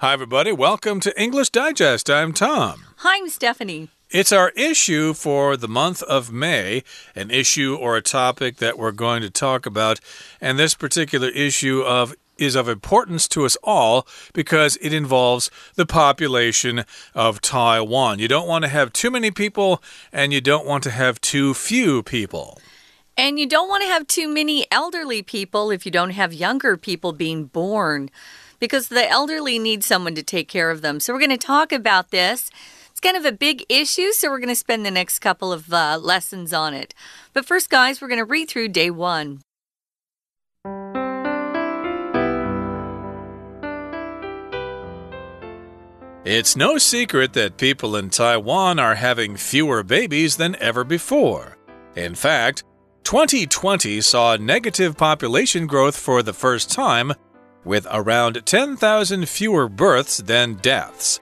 Hi, everybody. Welcome to English Digest. I'm Tom. Hi, I'm Stephanie. It's our issue for the month of May, an issue or a topic that we're going to talk about. And this particular issue of is of importance to us all because it involves the population of Taiwan. You don't want to have too many people and you don't want to have too few people. And you don't want to have too many elderly people if you don't have younger people being born because the elderly need someone to take care of them. So we're going to talk about this. It's kind of a big issue, so we're going to spend the next couple of uh, lessons on it. But first, guys, we're going to read through day one. It's no secret that people in Taiwan are having fewer babies than ever before. In fact, 2020 saw negative population growth for the first time with around 10,000 fewer births than deaths.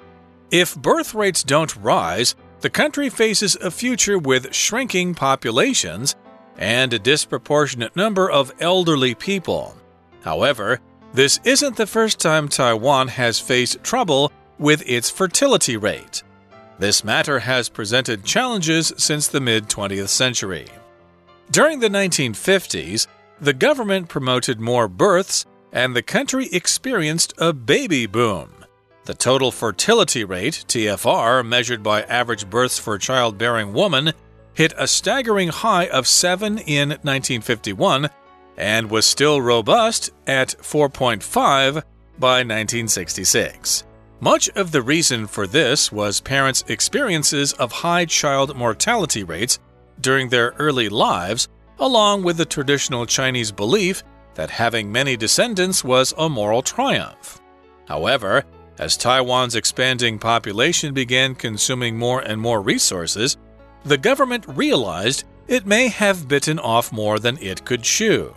If birth rates don't rise, the country faces a future with shrinking populations and a disproportionate number of elderly people. However, this isn't the first time Taiwan has faced trouble with its fertility rate. This matter has presented challenges since the mid 20th century. During the 1950s, the government promoted more births and the country experienced a baby boom. The total fertility rate, TFR, measured by average births for childbearing woman, hit a staggering high of 7 in 1951 and was still robust at 4.5 by 1966. Much of the reason for this was parents' experiences of high child mortality rates during their early lives, along with the traditional Chinese belief that having many descendants was a moral triumph. However, as Taiwan's expanding population began consuming more and more resources, the government realized it may have bitten off more than it could chew.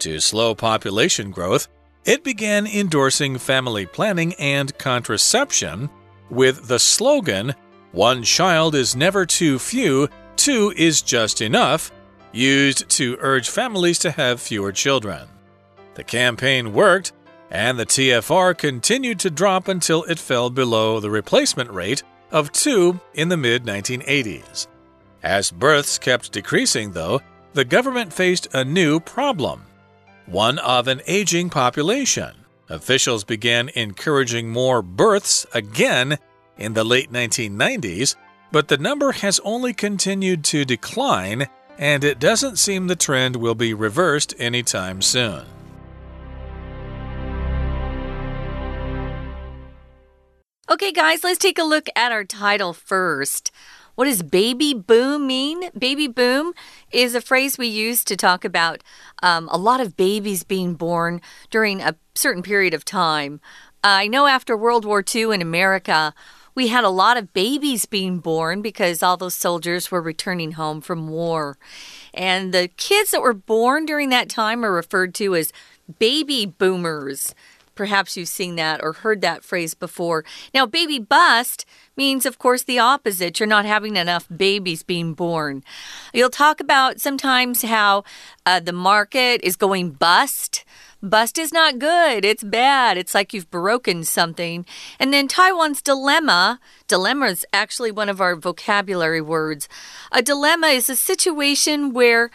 To slow population growth, it began endorsing family planning and contraception with the slogan, One child is never too few, two is just enough, used to urge families to have fewer children. The campaign worked, and the TFR continued to drop until it fell below the replacement rate of 2 in the mid 1980s. As births kept decreasing, though, the government faced a new problem one of an aging population. Officials began encouraging more births again in the late 1990s, but the number has only continued to decline and it doesn't seem the trend will be reversed anytime soon. Okay, guys, let's take a look at our title first. What does baby boom mean? Baby boom is a phrase we use to talk about um, a lot of babies being born during a certain period of time. I know after World War II in America, we had a lot of babies being born because all those soldiers were returning home from war. And the kids that were born during that time are referred to as baby boomers. Perhaps you've seen that or heard that phrase before. Now, baby bust means, of course, the opposite. You're not having enough babies being born. You'll talk about sometimes how uh, the market is going bust. Bust is not good. It's bad. It's like you've broken something. And then Taiwan's dilemma. Dilemma is actually one of our vocabulary words. A dilemma is a situation where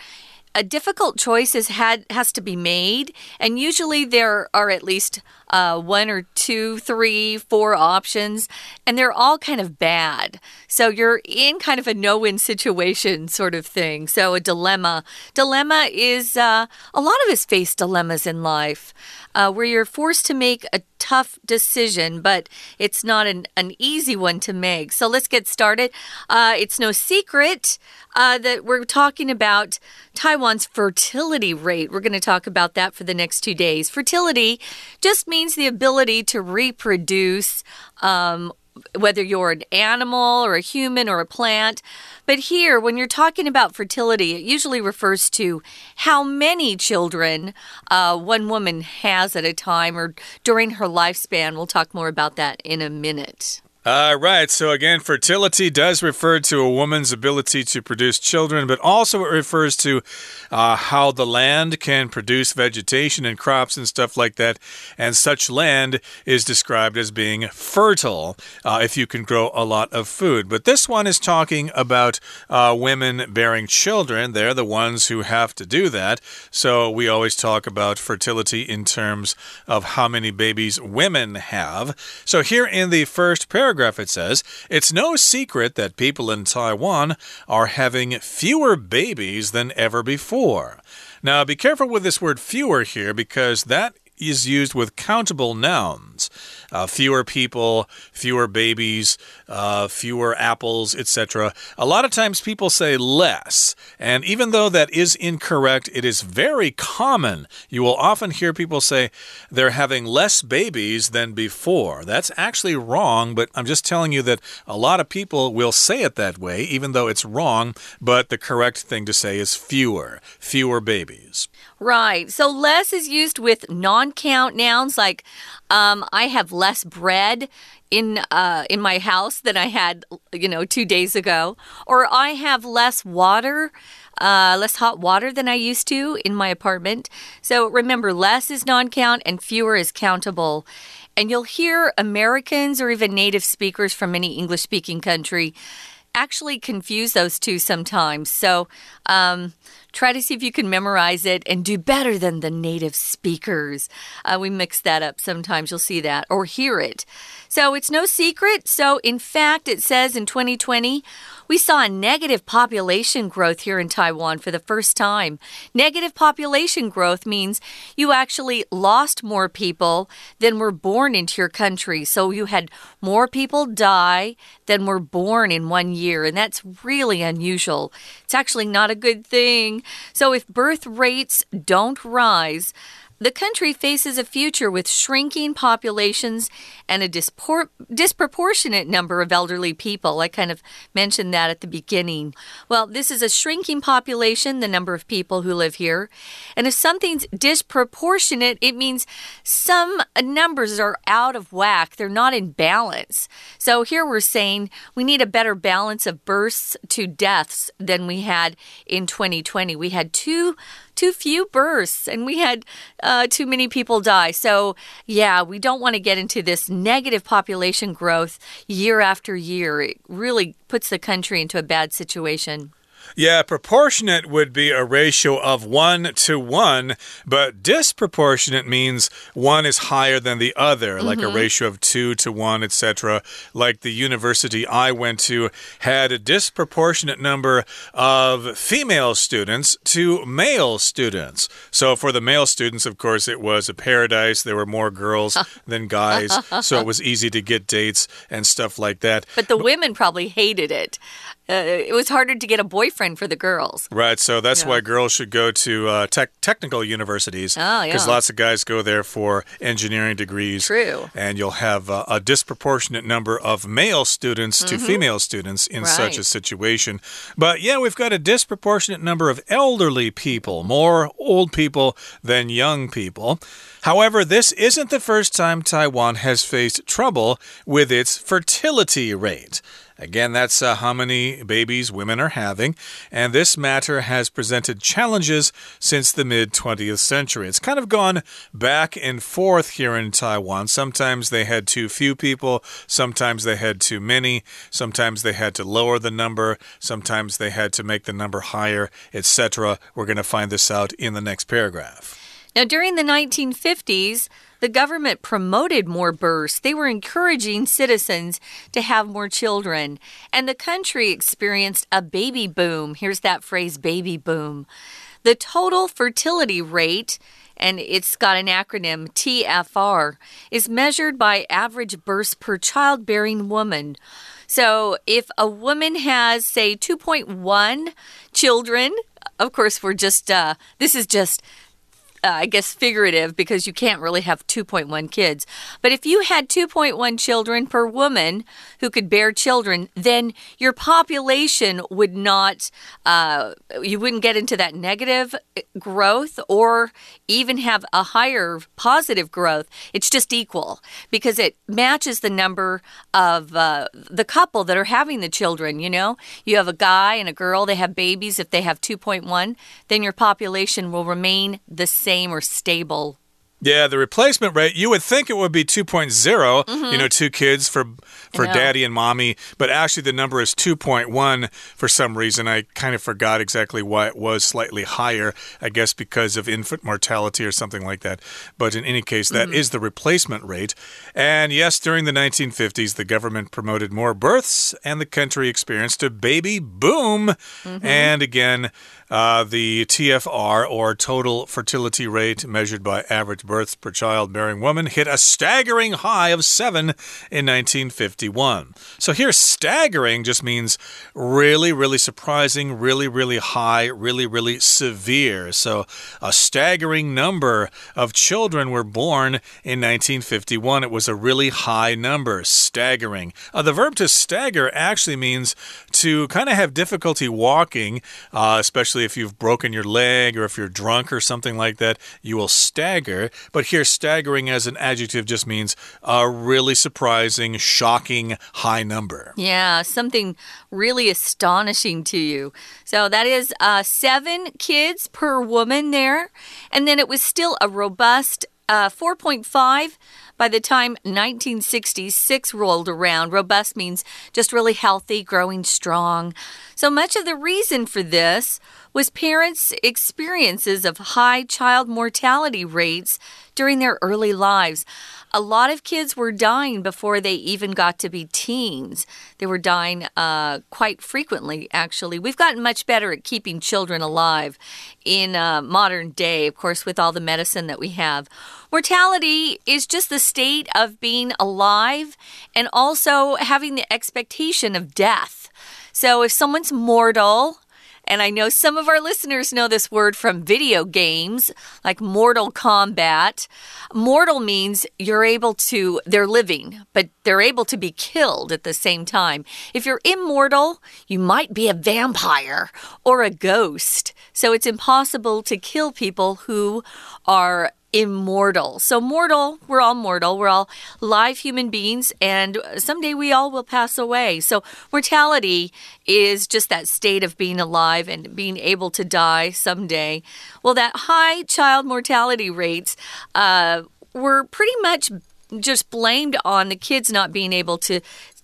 a difficult choice is had has to be made, and usually there are at least uh, one or two, three, four options, and they're all kind of bad. So you're in kind of a no-win situation sort of thing. So a dilemma. Dilemma is uh, a lot of us face dilemmas in life uh, where you're forced to make a tough decision, but it's not an, an easy one to make. So let's get started. Uh, it's no secret uh, that we're talking about Taiwan's fertility rate. We're going to talk about that for the next two days. Fertility just means the ability to reproduce um, whether you're an animal or a human or a plant. But here, when you're talking about fertility, it usually refers to how many children uh, one woman has at a time or during her lifespan. We'll talk more about that in a minute. Uh, right. So, again, fertility does refer to a woman's ability to produce children, but also it refers to uh, how the land can produce vegetation and crops and stuff like that. And such land is described as being fertile uh, if you can grow a lot of food. But this one is talking about uh, women bearing children. They're the ones who have to do that. So, we always talk about fertility in terms of how many babies women have. So, here in the first paragraph, paragraph, it says It's no secret that people in Taiwan are having fewer babies than ever before. Now, be careful with this word fewer here because that is used with countable nouns uh, fewer people, fewer babies, uh, fewer apples, etc. A lot of times people say less. And even though that is incorrect, it is very common. You will often hear people say they're having less babies than before. That's actually wrong, but I'm just telling you that a lot of people will say it that way, even though it's wrong. But the correct thing to say is fewer, fewer babies. Right. So less is used with non count nouns like um, I have less bread in uh, in my house than I had, you know, two days ago, or I have less water. Uh, less hot water than I used to in my apartment. So remember, less is non count and fewer is countable. And you'll hear Americans or even native speakers from any English speaking country actually confuse those two sometimes. So, um, Try to see if you can memorize it and do better than the native speakers. Uh, we mix that up sometimes, you'll see that, or hear it. So it's no secret. So, in fact, it says in 2020, we saw a negative population growth here in Taiwan for the first time. Negative population growth means you actually lost more people than were born into your country. So you had more people die than were born in one year, and that's really unusual. It's actually not a good thing. So if birth rates don't rise, the country faces a future with shrinking populations and a dispor disproportionate number of elderly people. I kind of mentioned that at the beginning. Well, this is a shrinking population, the number of people who live here. And if something's disproportionate, it means some numbers are out of whack, they're not in balance. So here we're saying we need a better balance of births to deaths than we had in 2020. We had two too few births and we had uh, too many people die. So, yeah, we don't want to get into this negative population growth year after year. It really puts the country into a bad situation. Yeah, proportionate would be a ratio of one to one, but disproportionate means one is higher than the other, like mm -hmm. a mm-hmm. ratio of two to one, etc. Like the university I went to had a disproportionate number of female students to male students. So for the male students, of course, it was a paradise. There were more girls than guys, so it was easy to get dates and stuff like that. But the but, women probably hated it uh, it was harder to get a boyfriend for the girls. Right. So that's yeah. why girls should go to uh, tech, technical universities. Oh, Because yeah. lots of guys go there for engineering degrees. True. And you'll have uh, a disproportionate number of male students mm -hmm. to mm-hmm. female students in right. such a situation. But yeah, we've got a disproportionate number of elderly people, more old people than young people. However, this isn't the first time Taiwan has faced trouble with its fertility rate. Again, that's uh, how many babies women are having. And this matter has presented challenges since the mid 20th century. It's kind of gone back and forth here in Taiwan. Sometimes they had too few people, sometimes they had too many, sometimes they had to lower the number, sometimes they had to make the number higher, etc. We're going to find this out in the next paragraph. Now, during the 1950s, the government promoted more births. They were encouraging citizens to have more children. And the country experienced a baby boom. Here's that phrase baby boom. The total fertility rate and it's got an acronym TFR, is measured by average births per childbearing woman. So if a woman has, say, 2.1 children, of course, we're just, uh, this is just uh, I guess, figurative because you can't really have 2.1 kids. But if you had 2.1 children per woman who could bear children, then your population would not, uh, you wouldn't get into that negative uh, growth or even have a higher positive growth. It's just equal because it matches the number of uh, the couple that are having the children. You know, you have a guy and a girl, they have babies. If they have 2.1, then your population will remain the same same or stable yeah, the replacement rate, you would think it would be 2.0, mm -hmm. you know, mm-hmm. two kids for for daddy and mommy, but actually the number is 2.1 for some reason. I kind of forgot exactly why it was slightly higher, I guess because of infant mortality or something like that. But in any case, that mm -hmm. is the replacement rate. And yes, during the 1950s, the government promoted more births and the country experienced a baby boom. Mm -hmm. And again, uh, the TFR, or total fertility rate measured by average births per childbearing woman, hit a staggering high of seven in 1951. So here, staggering just means really, really surprising, really, really high, really, really severe. So a staggering number of children were born in 1951. It was a really high number, staggering. Uh, the verb to stagger actually means to kind of have difficulty walking, uh, especially if you've broken your leg or if you're drunk or something like that, you will stagger. But here, staggering as an adjective just means a really surprising, shocking high number. Yeah, something really astonishing to you. So that is uh, seven kids per woman there. And then it was still a robust uh, 4.5 by the time 1966 rolled around, robust means just really healthy, growing strong. So much of the reason for this was parents' experiences of high child mortality rates during their early lives. A lot of kids were dying before they even got to be teens. They were dying uh, quite frequently, actually. We've gotten much better at keeping children alive in uh, modern day, of course, with all the medicine that we have. Mortality is just the state of being alive and also having the expectation of death. So if someone's mortal, and I know some of our listeners know this word from video games, like Mortal Kombat. Mortal means you're able to, they're living, but they're able to be killed at the same time. If you're immortal, you might be a vampire or a ghost. So it's impossible to kill people who are immortal. So, mortal, we're all mortal. We're all live human beings, and someday we all will pass away. So, mortality is just that state of being alive and being able to die someday. Well, that high child mortality rates uh, were pretty much just blamed on the kids not being able to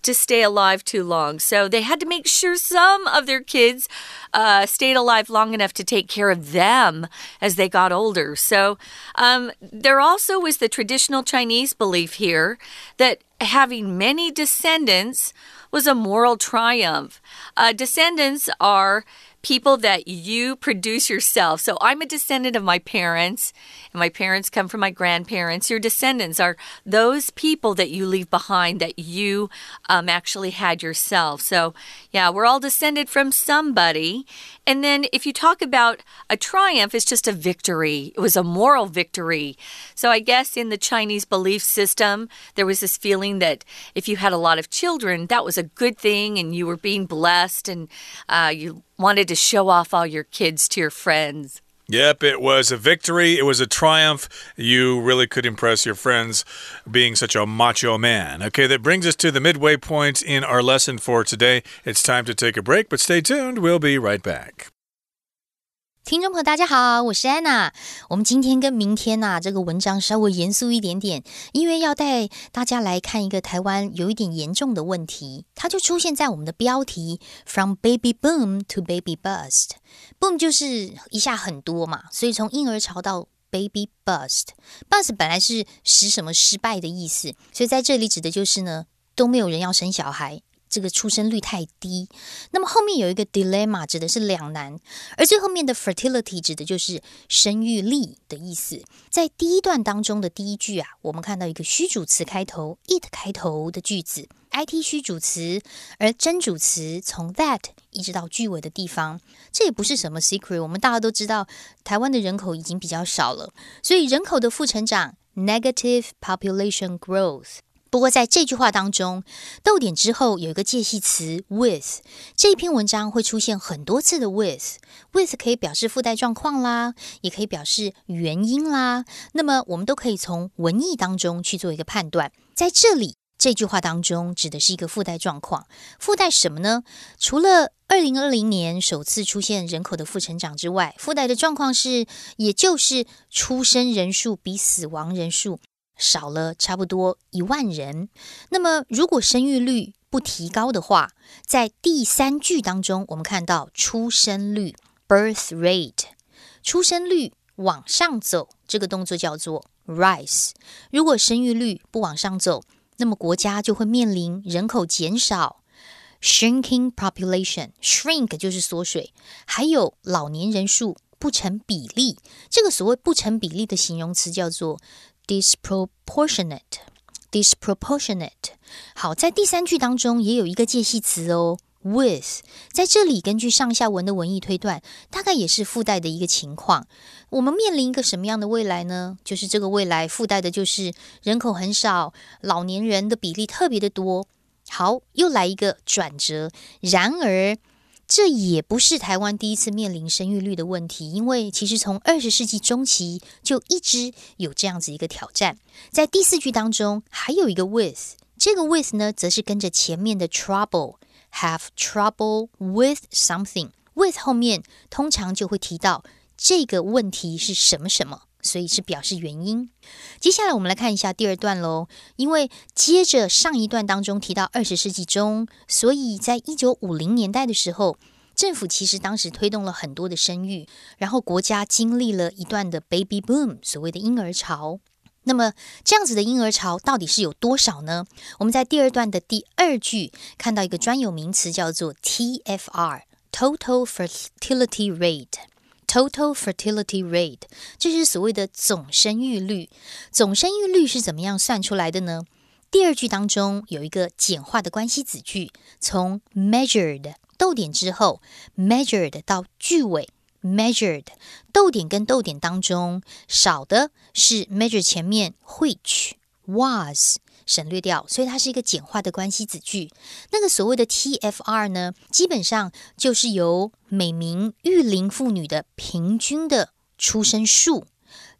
to stay alive too long. So they had to make sure some of their kids uh, stayed alive long enough to take care of them as they got older. So um, there also was the traditional Chinese belief here that having many descendants was a moral triumph. Uh, descendants are people that you produce yourself. So I'm a descendant of my parents, and my parents come from my grandparents. Your descendants are those people that you leave behind that you um, actually had yourself. So, yeah, we're all descended from somebody. And then if you talk about a triumph, it's just a victory. It was a moral victory. So I guess in the Chinese belief system, there was this feeling that if you had a lot of children, that was a good thing and you were being blessed and uh, you wanted to show off all your kids to your friends. Yep, it was a victory. It was a triumph. You really could impress your friends being such a macho man. Okay, that brings us to the midway point in our lesson for today. It's time to take a break, but stay tuned. We'll be right back. 听众朋友，大家好，我是安娜。我们今天跟明天呐，这个文章稍微严肃一点点，因为要带大家来看一个台湾有一点严重的问题，它就出现在我们的标题：From baby boom to baby bust。boom 就是一下很多嘛，所以从婴儿潮到 baby bust。bust 本来是使什么失败的意思，所以在这里指的就是呢，都没有人要生小孩。这个出生率太低。那么后面有一个 dilemma，指的是两难，而最后面的 fertility 指的就是生育力的意思。在第一段当中的第一句啊，我们看到一个虚主词开头 it 开头的句子，it 虚主词，而真主词从 that 一直到句尾的地方，这也不是什么 secret，我们大家都知道，台湾的人口已经比较少了，所以人口的负成长 negative population growth。不过，在这句话当中，逗点之后有一个介系词 with。这篇文章会出现很多次的 with。with 可以表示附带状况啦，也可以表示原因啦。那么，我们都可以从文意当中去做一个判断。在这里，这句话当中指的是一个附带状况。附带什么呢？除了二零二零年首次出现人口的负成长之外，附带的状况是，也就是出生人数比死亡人数。少了差不多一万人。那么，如果生育率不提高的话，在第三句当中，我们看到出生率 （birth rate），出生率往上走，这个动作叫做 rise。如果生育率不往上走，那么国家就会面临人口减少 （shrinking population）。shrink 就是缩水，还有老年人数不成比例。这个所谓不成比例的形容词叫做。Disproportionate, disproportionate。好，在第三句当中也有一个介系词哦，with。在这里，根据上下文的文意推断，大概也是附带的一个情况。我们面临一个什么样的未来呢？就是这个未来附带的就是人口很少，老年人的比例特别的多。好，又来一个转折。然而。这也不是台湾第一次面临生育率的问题，因为其实从二十世纪中期就一直有这样子一个挑战。在第四句当中还有一个 with，这个 with 呢，则是跟着前面的 trouble，have trouble with something，with 后面通常就会提到这个问题是什么什么。所以是表示原因。接下来我们来看一下第二段喽。因为接着上一段当中提到二十世纪中，所以在一九五零年代的时候，政府其实当时推动了很多的生育，然后国家经历了一段的 baby boom，所谓的婴儿潮。那么这样子的婴儿潮到底是有多少呢？我们在第二段的第二句看到一个专有名词叫做 TFR，Total Fertility Rate。Total fertility rate，这是所谓的总生育率。总生育率是怎么样算出来的呢？第二句当中有一个简化的关系子句，从 measured 逗点之后，measured 到句尾，measured 逗点跟逗点当中少的是 measure 前面 which was。省略掉，所以它是一个简化的关系子句。那个所谓的 TFR 呢，基本上就是由每名育龄妇女的平均的出生数，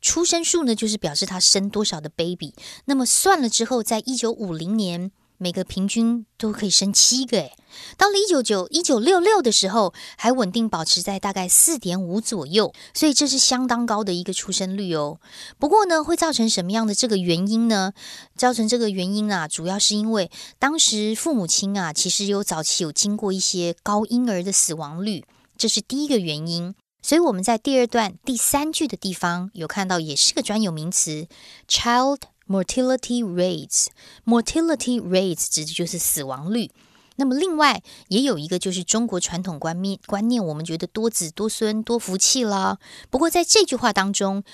出生数呢就是表示她生多少的 baby。那么算了之后，在一九五零年。每个平均都可以生七个，诶，到了一九九一九六六的时候，还稳定保持在大概四点五左右，所以这是相当高的一个出生率哦。不过呢，会造成什么样的这个原因呢？造成这个原因啊，主要是因为当时父母亲啊，其实有早期有经过一些高婴儿的死亡率，这是第一个原因。所以我们在第二段第三句的地方有看到，也是个专有名词，child。Mortality rates，mortality rates 指的就是死亡率。那么另外也有一个就是中国传统观念观念，我们觉得多子多孙多福气啦。不过在这句话当中，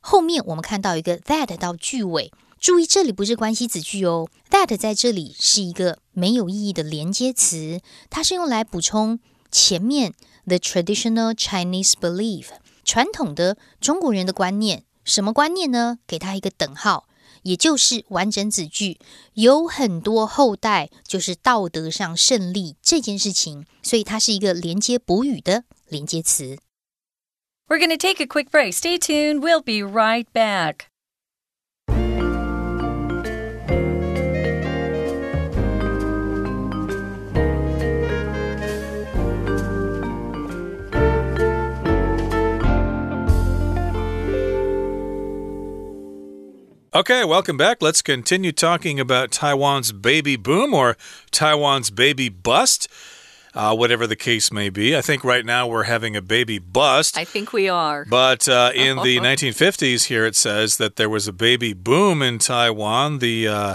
后面我们看到一个 that 到句尾，注意这里不是关系子句哦，that 在这里是一个没有意义的连接词，它是用来补充前面 the traditional Chinese belief 传统的中国人的观念。什么观念呢？给它一个等号。也就是完整子句有很多后代，就是道德上胜利这件事情，所以它是一个连接补语的连接词。We're going to take a quick break. Stay tuned. We'll be right back. Okay, welcome back. Let's continue talking about Taiwan's baby boom or Taiwan's baby bust. uh, whatever the case may be. I think right now we're having a baby bust. I think we are. But uh, in the 1950s, here it says that there was a baby boom in Taiwan. The uh,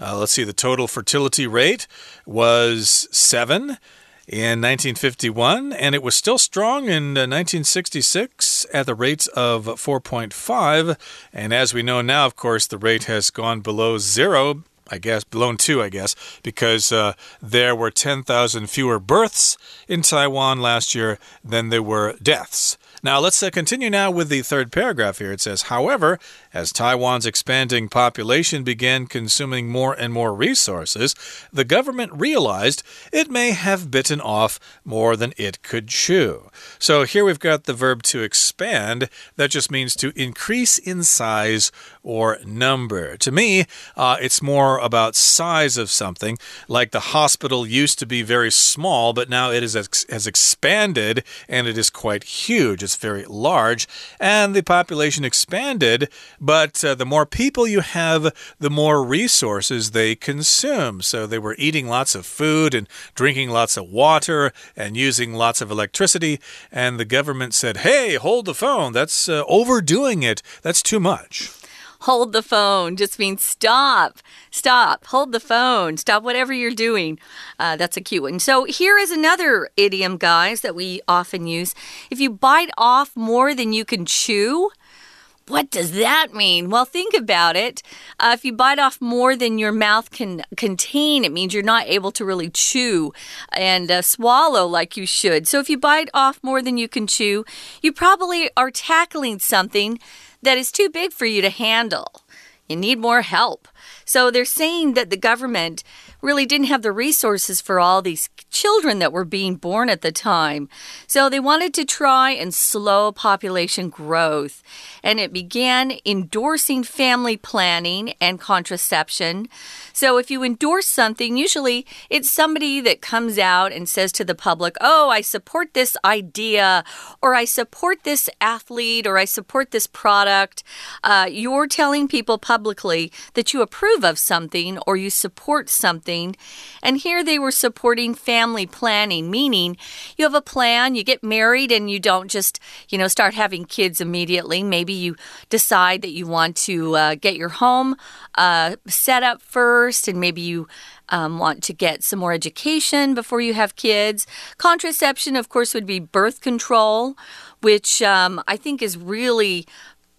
uh, let's see, the total fertility rate was seven in 1951, and it was still strong in 1966 uh, at the rate of 4.5. And as we know now, of course, the rate has gone below zero I guess, blown two, I guess, because uh, there were 10,000 fewer births in Taiwan last year than there were deaths. Now, let's uh, continue now with the third paragraph here. It says, however, as Taiwan's expanding population began consuming more and more resources, the government realized it may have bitten off more than it could chew. So here we've got the verb to expand. That just means to increase in size or number. To me, uh, it's more about size of something. Like the hospital used to be very small, but now it is ex has expanded and it is quite huge. It's very large, and the population expanded but uh, the more people you have, the more resources they consume. So they were eating lots of food and drinking lots of water and using lots of electricity. And the government said, hey, hold the phone. That's uh, overdoing it. That's too much hold the phone just means stop, stop, hold the phone, stop whatever you're doing. Uh, that's a cute one. So here is another idiom, guys, that we often use. If you bite off more than you can chew, what does that mean? Well, think about it. Uh, if you bite off more than your mouth can contain, it means you're not able to really chew and uh, swallow like you should. So, if you bite off more than you can chew, you probably are tackling something that is too big for you to handle. You need more help. So, they're saying that the government really didn't have the resources for all these children that were being born at the time. So they wanted to try and slow population growth. And it began endorsing family planning and contraception. So if you endorse something, usually it's somebody that comes out and says to the public, Oh, I support this idea, or I support this athlete, or I support this product. Uh, you're telling people publicly that you approve of something or you support something. And here they were supporting family planning, meaning you have a plan, you get married, and you don't just, you know, start having kids immediately. Maybe you decide that you want to uh, get your home uh, set up first, and maybe you um, want to get some more education before you have kids. Contraception, of course, would be birth control, which um, I think is really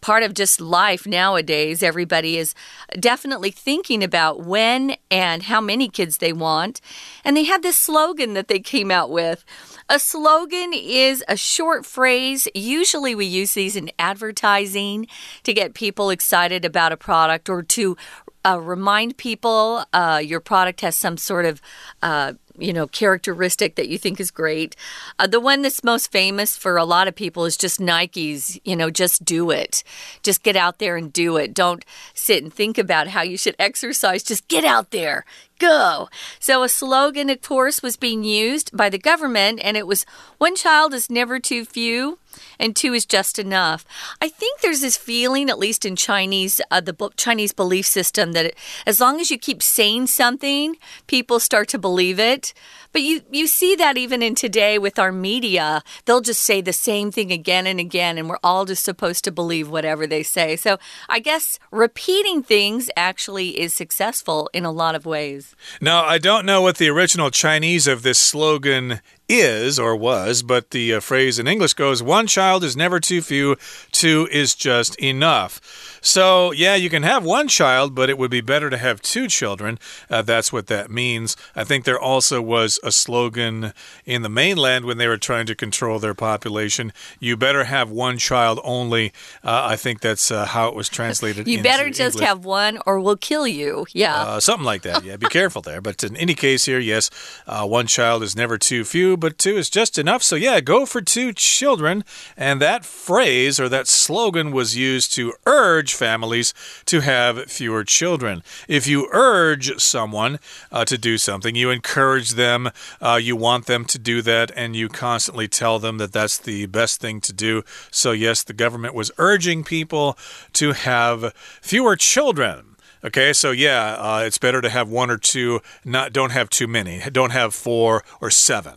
part of just life nowadays. Everybody is definitely thinking about when and how many kids they want. And they had this slogan that they came out with. A slogan is a short phrase. Usually, we use these in advertising to get people excited about a product or to uh, remind people uh, your product has some sort of uh, you know characteristic that you think is great. Uh, the one that's most famous for a lot of people is just Nike's. You know, just do it. Just get out there and do it. Don't sit and think about how you should exercise. Just get out there go. So, a slogan, of course, was being used by the government, and it was one child is never too few and two is just enough. I think there's this feeling, at least in Chinese, uh, the Chinese belief system, that as long as you keep saying something, people start to believe it. But you, you see that even in today with our media. They'll just say the same thing again and again, and we're all just supposed to believe whatever they say. So I guess repeating things actually is successful in a lot of ways. Now, I don't know what the original Chinese of this slogan is or was, but the uh, phrase in English goes one child is never too few, two is just enough. So, yeah, you can have one child, but it would be better to have two children. Uh, that's what that means. I think there also was a slogan in the mainland when they were trying to control their population you better have one child only. Uh, I think that's uh, how it was translated. you better just English. have one or we'll kill you. Yeah. Uh, something like that. Yeah, be careful there. But in any case, here, yes, uh, one child is never too few, but two is just enough. So, yeah, go for two children. And that phrase or that slogan was used to urge families to have fewer children. If you urge someone uh, to do something, you encourage them, uh, you want them to do that, and you constantly tell them that that's the best thing to do. So, yes, the government was urging people to have fewer children. Okay, so yeah, uh, it's better to have one or two. Not don't have too many. Don't have four or seven.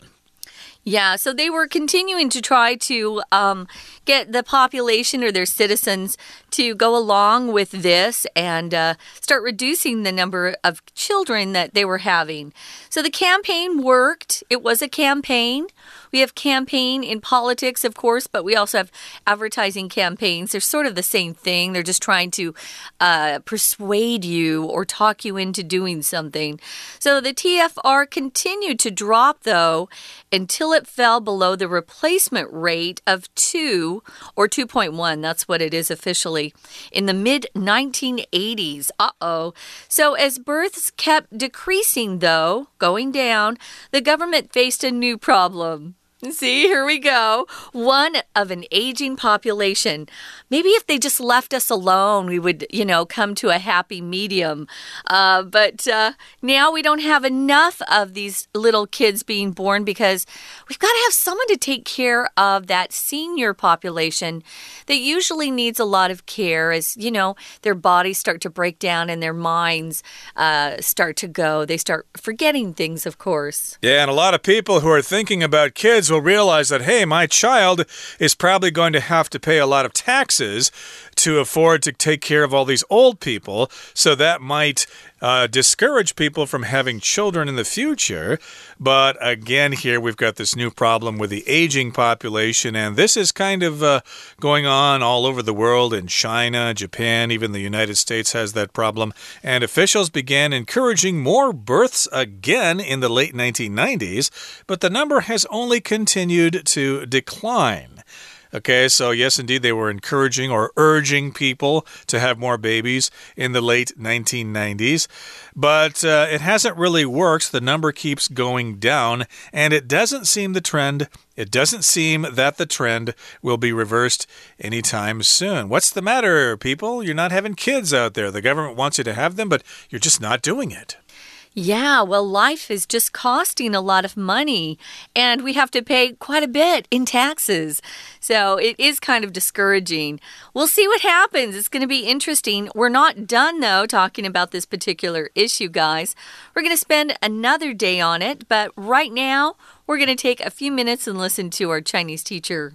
Yeah, so they were continuing to try to um, get the population or their citizens to go along with this and uh, start reducing the number of children that they were having. So the campaign worked. It was a campaign. We have campaign in politics, of course, but we also have advertising campaigns. They're sort of the same thing. They're just trying to uh, persuade you or talk you into doing something. So the TFR continued to drop, though, until it fell below the replacement rate of 2 or 2.1. That's what it is officially in the mid 1980s. Uh oh. So as births kept decreasing, though, going down, the government faced a new problem. See, here we go. One of an aging population. Maybe if they just left us alone, we would, you know, come to a happy medium. Uh, but uh, now we don't have enough of these little kids being born because we've got to have someone to take care of that senior population that usually needs a lot of care as, you know, their bodies start to break down and their minds uh, start to go. They start forgetting things, of course. Yeah, and a lot of people who are thinking about kids will realize that, hey, my child is probably going to have to pay a lot of taxes to afford to take care of all these old people. So that might uh, discourage people from having children in the future. But again, here we've got this new problem with the aging population, and this is kind of uh, going on all over the world in China, Japan, even the United States has that problem. And officials began encouraging more births again in the late 1990s, but the number has only continued to decline. Okay, so yes, indeed, they were encouraging or urging people to have more babies in the late 1990s, but uh, it hasn't really worked. The number keeps going down, and it doesn't seem the trend. It doesn't seem that the trend will be reversed anytime soon. What's the matter, people? You're not having kids out there. The government wants you to have them, but you're just not doing it. Yeah, well, life is just costing a lot of money, and we have to pay quite a bit in taxes. So it is kind of discouraging. We'll see what happens. It's going to be interesting. We're not done, though, talking about this particular issue, guys. We're going to spend another day on it, but right now, we're going to take a few minutes and listen to our Chinese teacher.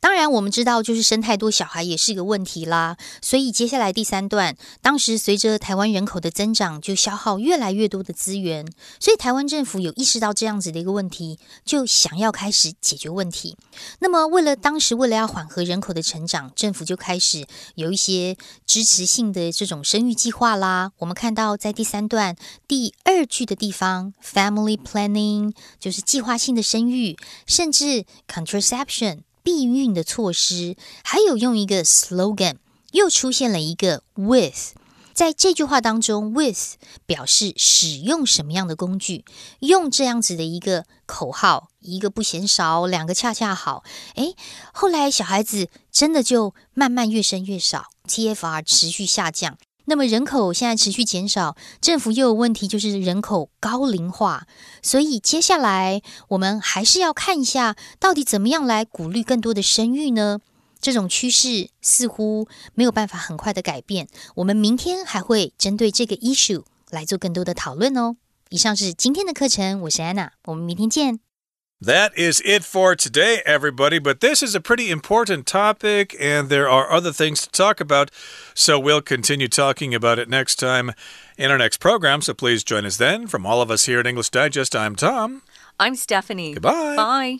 当然，我们知道就是生太多小孩也是一个问题啦。所以接下来第三段，当时随着台湾人口的增长，就消耗越来越多的资源。所以台湾政府有意识到这样子的一个问题，就想要开始解决问题。那么为了当时为了要缓和人口的成长，政府就开始有一些支持性的这种生育计划啦。我们看到在第三段第二句的地方，family planning 就是计划性的生育，甚至 contraception。避孕的措施，还有用一个 slogan，又出现了一个 with，在这句话当中，with 表示使用什么样的工具，用这样子的一个口号，一个不嫌少，两个恰恰好。诶，后来小孩子真的就慢慢越生越少，TFR 持续下降。那么人口现在持续减少，政府又有问题，就是人口高龄化。所以接下来我们还是要看一下，到底怎么样来鼓励更多的生育呢？这种趋势似乎没有办法很快的改变。我们明天还会针对这个 issue 来做更多的讨论哦。以上是今天的课程，我是安娜，我们明天见。That is it for today, everybody. But this is a pretty important topic, and there are other things to talk about. So we'll continue talking about it next time in our next program. So please join us then. From all of us here at English Digest, I'm Tom. I'm Stephanie. Goodbye. Bye.